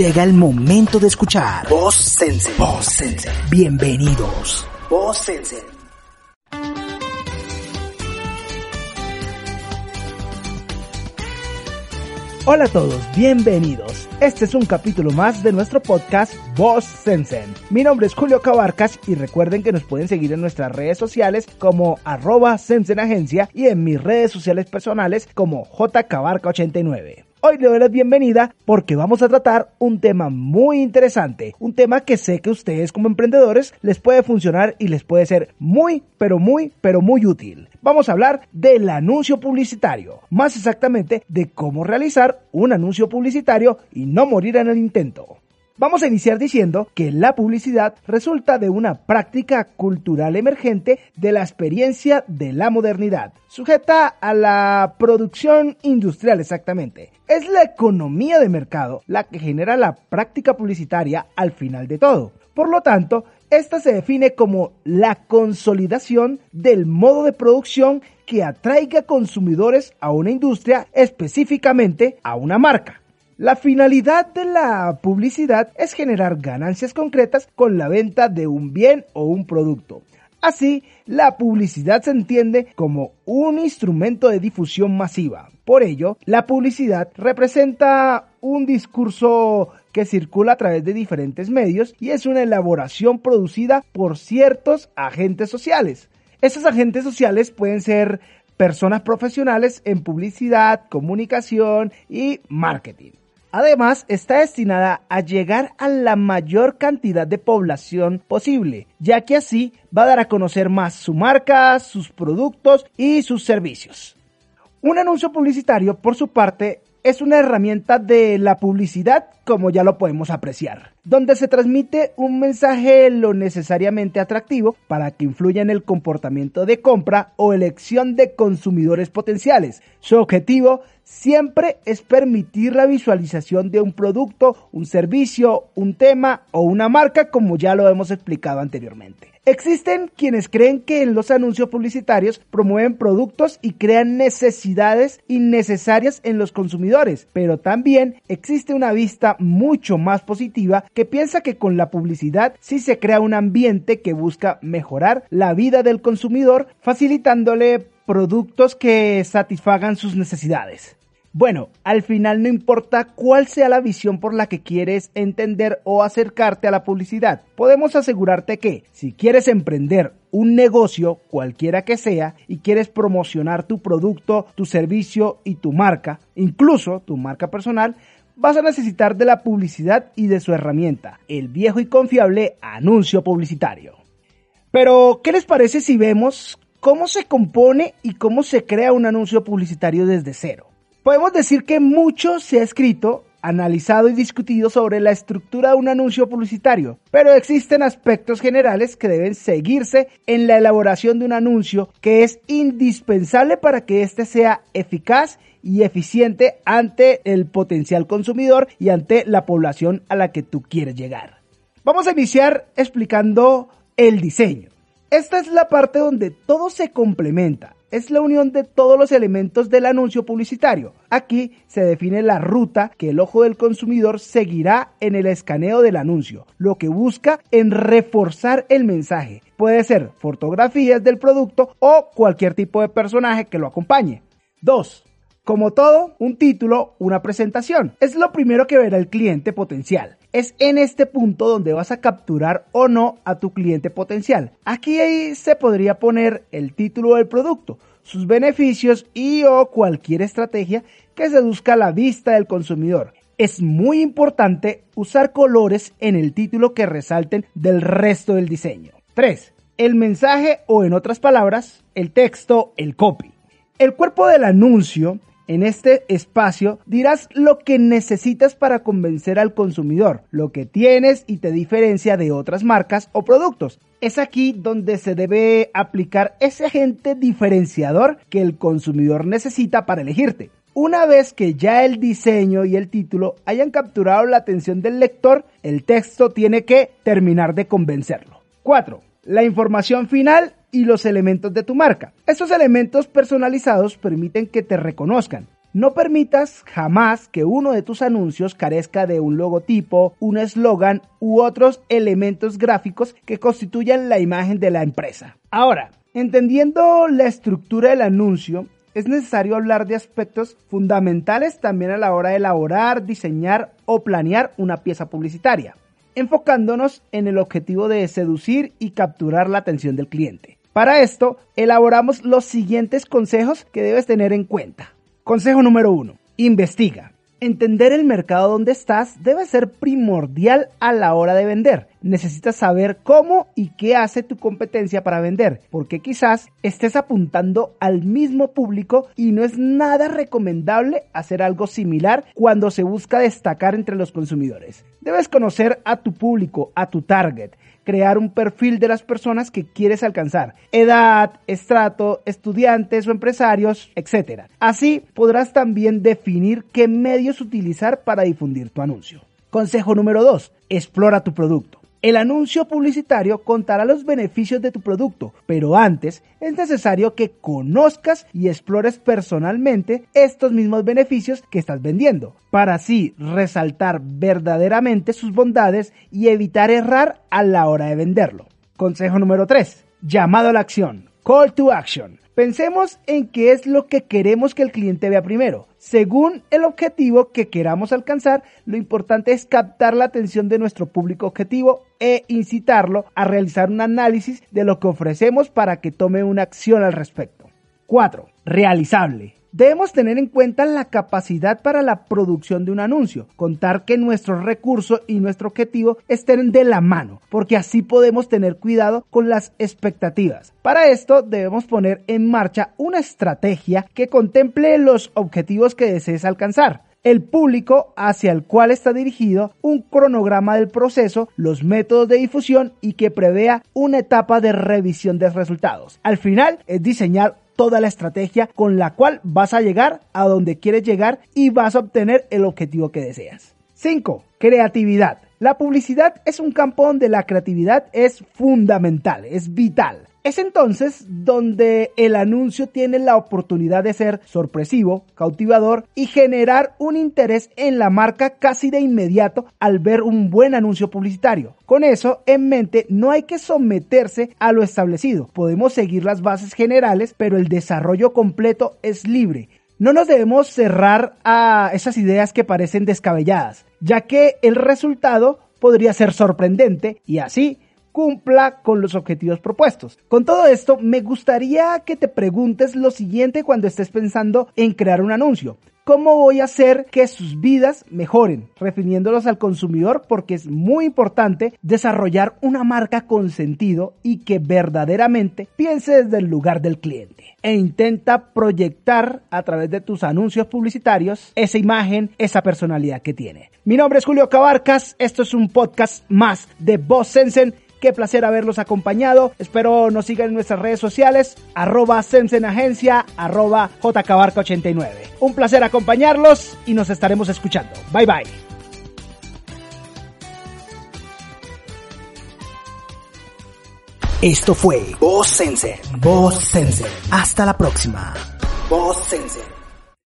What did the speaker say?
Llega el momento de escuchar Voz Sense. Voz Sense. Bienvenidos. Voz Sense. Hola a todos, bienvenidos. Este es un capítulo más de nuestro podcast Voz Sensen. Mi nombre es Julio Cabarcas y recuerden que nos pueden seguir en nuestras redes sociales como arroba Sensen Agencia y en mis redes sociales personales como jcabarca89. Hoy le doy la bienvenida porque vamos a tratar un tema muy interesante, un tema que sé que ustedes como emprendedores les puede funcionar y les puede ser muy, pero muy, pero muy útil. Vamos a hablar del anuncio publicitario, más exactamente de cómo realizar un anuncio publicitario y no morir en el intento. Vamos a iniciar diciendo que la publicidad resulta de una práctica cultural emergente de la experiencia de la modernidad, sujeta a la producción industrial exactamente. Es la economía de mercado la que genera la práctica publicitaria al final de todo. Por lo tanto, esta se define como la consolidación del modo de producción que atraiga consumidores a una industria, específicamente a una marca. La finalidad de la publicidad es generar ganancias concretas con la venta de un bien o un producto. Así, la publicidad se entiende como un instrumento de difusión masiva. Por ello, la publicidad representa un discurso que circula a través de diferentes medios y es una elaboración producida por ciertos agentes sociales. Estos agentes sociales pueden ser personas profesionales en publicidad, comunicación y marketing. Además, está destinada a llegar a la mayor cantidad de población posible, ya que así va a dar a conocer más su marca, sus productos y sus servicios. Un anuncio publicitario, por su parte, es una herramienta de la publicidad, como ya lo podemos apreciar, donde se transmite un mensaje lo necesariamente atractivo para que influya en el comportamiento de compra o elección de consumidores potenciales. Su objetivo siempre es permitir la visualización de un producto, un servicio, un tema o una marca, como ya lo hemos explicado anteriormente. Existen quienes creen que en los anuncios publicitarios promueven productos y crean necesidades innecesarias en los consumidores, pero también existe una vista mucho más positiva que piensa que con la publicidad sí se crea un ambiente que busca mejorar la vida del consumidor, facilitándole productos que satisfagan sus necesidades. Bueno, al final no importa cuál sea la visión por la que quieres entender o acercarte a la publicidad, podemos asegurarte que si quieres emprender un negocio, cualquiera que sea, y quieres promocionar tu producto, tu servicio y tu marca, incluso tu marca personal, vas a necesitar de la publicidad y de su herramienta, el viejo y confiable anuncio publicitario. Pero, ¿qué les parece si vemos cómo se compone y cómo se crea un anuncio publicitario desde cero? Podemos decir que mucho se ha escrito, analizado y discutido sobre la estructura de un anuncio publicitario, pero existen aspectos generales que deben seguirse en la elaboración de un anuncio que es indispensable para que éste sea eficaz y eficiente ante el potencial consumidor y ante la población a la que tú quieres llegar. Vamos a iniciar explicando el diseño. Esta es la parte donde todo se complementa es la unión de todos los elementos del anuncio publicitario. Aquí se define la ruta que el ojo del consumidor seguirá en el escaneo del anuncio, lo que busca en reforzar el mensaje. Puede ser fotografías del producto o cualquier tipo de personaje que lo acompañe. 2. Como todo, un título, una presentación. Es lo primero que verá el cliente potencial. Es en este punto donde vas a capturar o no a tu cliente potencial. Aquí se podría poner el título del producto, sus beneficios y o cualquier estrategia que seduzca la vista del consumidor. Es muy importante usar colores en el título que resalten del resto del diseño. 3. El mensaje o en otras palabras, el texto, el copy. El cuerpo del anuncio en este espacio dirás lo que necesitas para convencer al consumidor, lo que tienes y te diferencia de otras marcas o productos. Es aquí donde se debe aplicar ese agente diferenciador que el consumidor necesita para elegirte. Una vez que ya el diseño y el título hayan capturado la atención del lector, el texto tiene que terminar de convencerlo. 4. La información final y los elementos de tu marca. Estos elementos personalizados permiten que te reconozcan. No permitas jamás que uno de tus anuncios carezca de un logotipo, un eslogan u otros elementos gráficos que constituyan la imagen de la empresa. Ahora, entendiendo la estructura del anuncio, es necesario hablar de aspectos fundamentales también a la hora de elaborar, diseñar o planear una pieza publicitaria, enfocándonos en el objetivo de seducir y capturar la atención del cliente. Para esto, elaboramos los siguientes consejos que debes tener en cuenta. Consejo número 1. Investiga. Entender el mercado donde estás debe ser primordial a la hora de vender. Necesitas saber cómo y qué hace tu competencia para vender, porque quizás estés apuntando al mismo público y no es nada recomendable hacer algo similar cuando se busca destacar entre los consumidores. Debes conocer a tu público, a tu target, crear un perfil de las personas que quieres alcanzar, edad, estrato, estudiantes o empresarios, etc. Así podrás también definir qué medios utilizar para difundir tu anuncio. Consejo número 2. Explora tu producto. El anuncio publicitario contará los beneficios de tu producto, pero antes es necesario que conozcas y explores personalmente estos mismos beneficios que estás vendiendo, para así resaltar verdaderamente sus bondades y evitar errar a la hora de venderlo. Consejo número 3. Llamado a la acción. Call to action. Pensemos en qué es lo que queremos que el cliente vea primero. Según el objetivo que queramos alcanzar, lo importante es captar la atención de nuestro público objetivo e incitarlo a realizar un análisis de lo que ofrecemos para que tome una acción al respecto. 4. Realizable. Debemos tener en cuenta la capacidad para la producción de un anuncio, contar que nuestros recursos y nuestro objetivo estén de la mano, porque así podemos tener cuidado con las expectativas. Para esto debemos poner en marcha una estrategia que contemple los objetivos que desees alcanzar el público hacia el cual está dirigido, un cronograma del proceso, los métodos de difusión y que prevea una etapa de revisión de resultados. Al final es diseñar toda la estrategia con la cual vas a llegar a donde quieres llegar y vas a obtener el objetivo que deseas. 5. Creatividad. La publicidad es un campo donde la creatividad es fundamental, es vital. Es entonces donde el anuncio tiene la oportunidad de ser sorpresivo, cautivador y generar un interés en la marca casi de inmediato al ver un buen anuncio publicitario. Con eso en mente no hay que someterse a lo establecido. Podemos seguir las bases generales, pero el desarrollo completo es libre. No nos debemos cerrar a esas ideas que parecen descabelladas, ya que el resultado podría ser sorprendente y así cumpla con los objetivos propuestos. Con todo esto, me gustaría que te preguntes lo siguiente cuando estés pensando en crear un anuncio. ¿Cómo voy a hacer que sus vidas mejoren? Refiriéndolos al consumidor porque es muy importante desarrollar una marca con sentido y que verdaderamente piense desde el lugar del cliente. E intenta proyectar a través de tus anuncios publicitarios esa imagen, esa personalidad que tiene. Mi nombre es Julio Cabarcas, esto es un podcast más de Voz Sensen Qué placer haberlos acompañado. Espero nos sigan en nuestras redes sociales, arroba Agencia, arroba JKbarca89. Un placer acompañarlos y nos estaremos escuchando. Bye bye. Esto fue Voz Sense. Voz Sense. Hasta la próxima. Voz Sense.